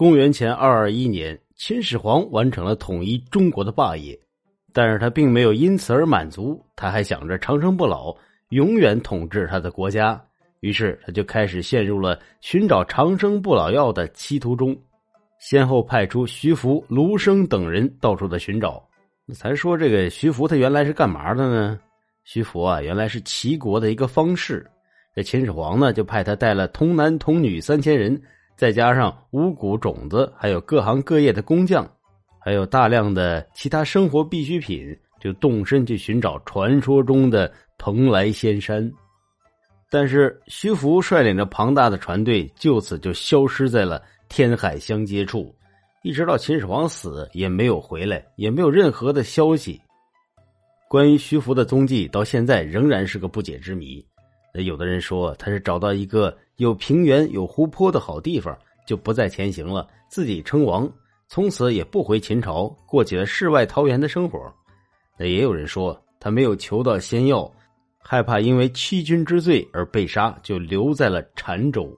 公元前二二一年，秦始皇完成了统一中国的霸业，但是他并没有因此而满足，他还想着长生不老，永远统治他的国家。于是他就开始陷入了寻找长生不老药的歧途中，先后派出徐福、卢生等人到处的寻找。咱说这个徐福他原来是干嘛的呢？徐福啊，原来是齐国的一个方士。这秦始皇呢，就派他带了童男童女三千人。再加上五谷种子，还有各行各业的工匠，还有大量的其他生活必需品，就动身去寻找传说中的蓬莱仙山。但是徐福率领着庞大的船队，就此就消失在了天海相接处，一直到秦始皇死也没有回来，也没有任何的消息。关于徐福的踪迹，到现在仍然是个不解之谜。那有的人说他是找到一个。有平原、有湖泊的好地方，就不再前行了，自己称王，从此也不回秦朝，过起了世外桃源的生活。那也有人说他没有求到仙药，害怕因为欺君之罪而被杀，就留在了澶州。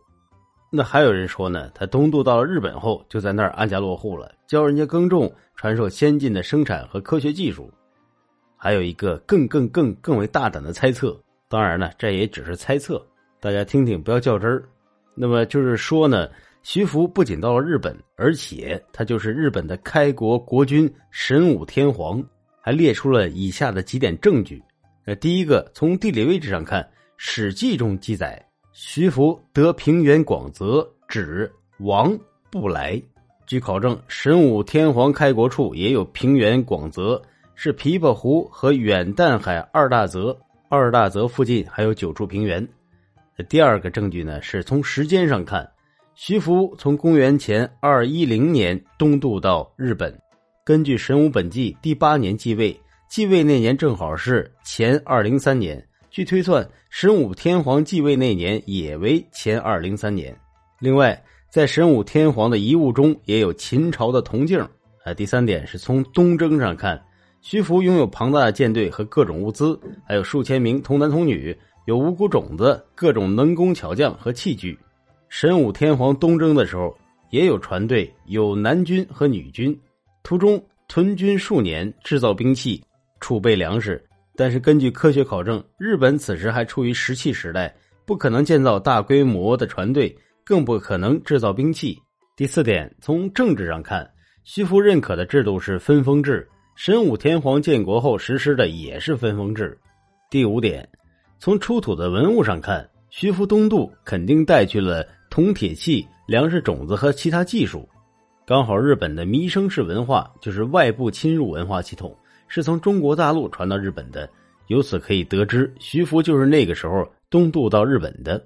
那还有人说呢，他东渡到了日本后，就在那儿安家落户了，教人家耕种，传授先进的生产和科学技术。还有一个更更更更为大胆的猜测，当然了，这也只是猜测。大家听听，不要较真儿。那么就是说呢，徐福不仅到了日本，而且他就是日本的开国国君神武天皇，还列出了以下的几点证据。呃第一个，从地理位置上看，《史记》中记载，徐福得平原广泽，指王不来。据考证，神武天皇开国处也有平原广泽，是琵琶湖和远淡海二大泽，二大泽附近还有九处平原。第二个证据呢，是从时间上看，徐福从公元前二一零年东渡到日本，根据《神武本纪》第八年继位，继位那年正好是前二零三年。据推算，神武天皇继位那年也为前二零三年。另外，在神武天皇的遗物中也有秦朝的铜镜。啊，第三点是从东征上看，徐福拥有庞大的舰队和各种物资，还有数千名童男童女。有五谷种子、各种能工巧匠和器具。神武天皇东征的时候，也有船队，有男军和女军，途中屯军数年，制造兵器，储备粮食。但是根据科学考证，日本此时还处于石器时代，不可能建造大规模的船队，更不可能制造兵器。第四点，从政治上看，徐福认可的制度是分封制，神武天皇建国后实施的也是分封制。第五点。从出土的文物上看，徐福东渡肯定带去了铜铁器、粮食种子和其他技术。刚好日本的弥生式文化就是外部侵入文化系统，是从中国大陆传到日本的。由此可以得知，徐福就是那个时候东渡到日本的。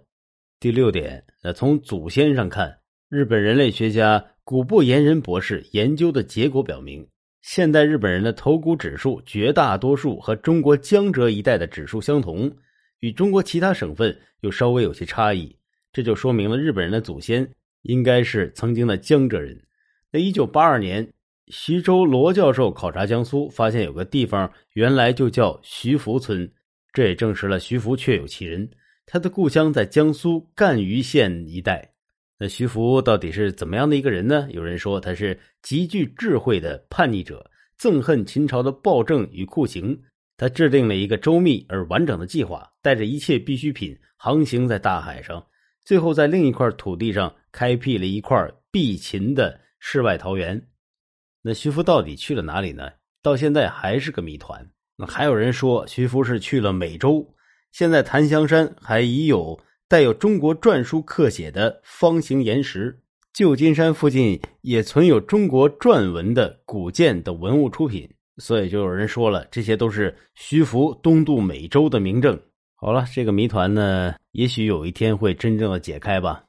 第六点，那从祖先上看，日本人类学家古部岩人博士研究的结果表明，现代日本人的头骨指数绝大多数和中国江浙一带的指数相同。与中国其他省份又稍微有些差异，这就说明了日本人的祖先应该是曾经的江浙人。在一九八二年，徐州罗教授考察江苏，发现有个地方原来就叫徐福村，这也证实了徐福确有其人。他的故乡在江苏赣榆县一带。那徐福到底是怎么样的一个人呢？有人说他是极具智慧的叛逆者，憎恨秦朝的暴政与酷刑。他制定了一个周密而完整的计划，带着一切必需品航行在大海上，最后在另一块土地上开辟了一块避秦的世外桃源。那徐福到底去了哪里呢？到现在还是个谜团。那还有人说徐福是去了美洲。现在檀香山还已有带有中国篆书刻写的方形岩石，旧金山附近也存有中国篆文的古建的文物出品。所以就有人说了，这些都是徐福东渡美洲的明证。好了，这个谜团呢，也许有一天会真正的解开吧。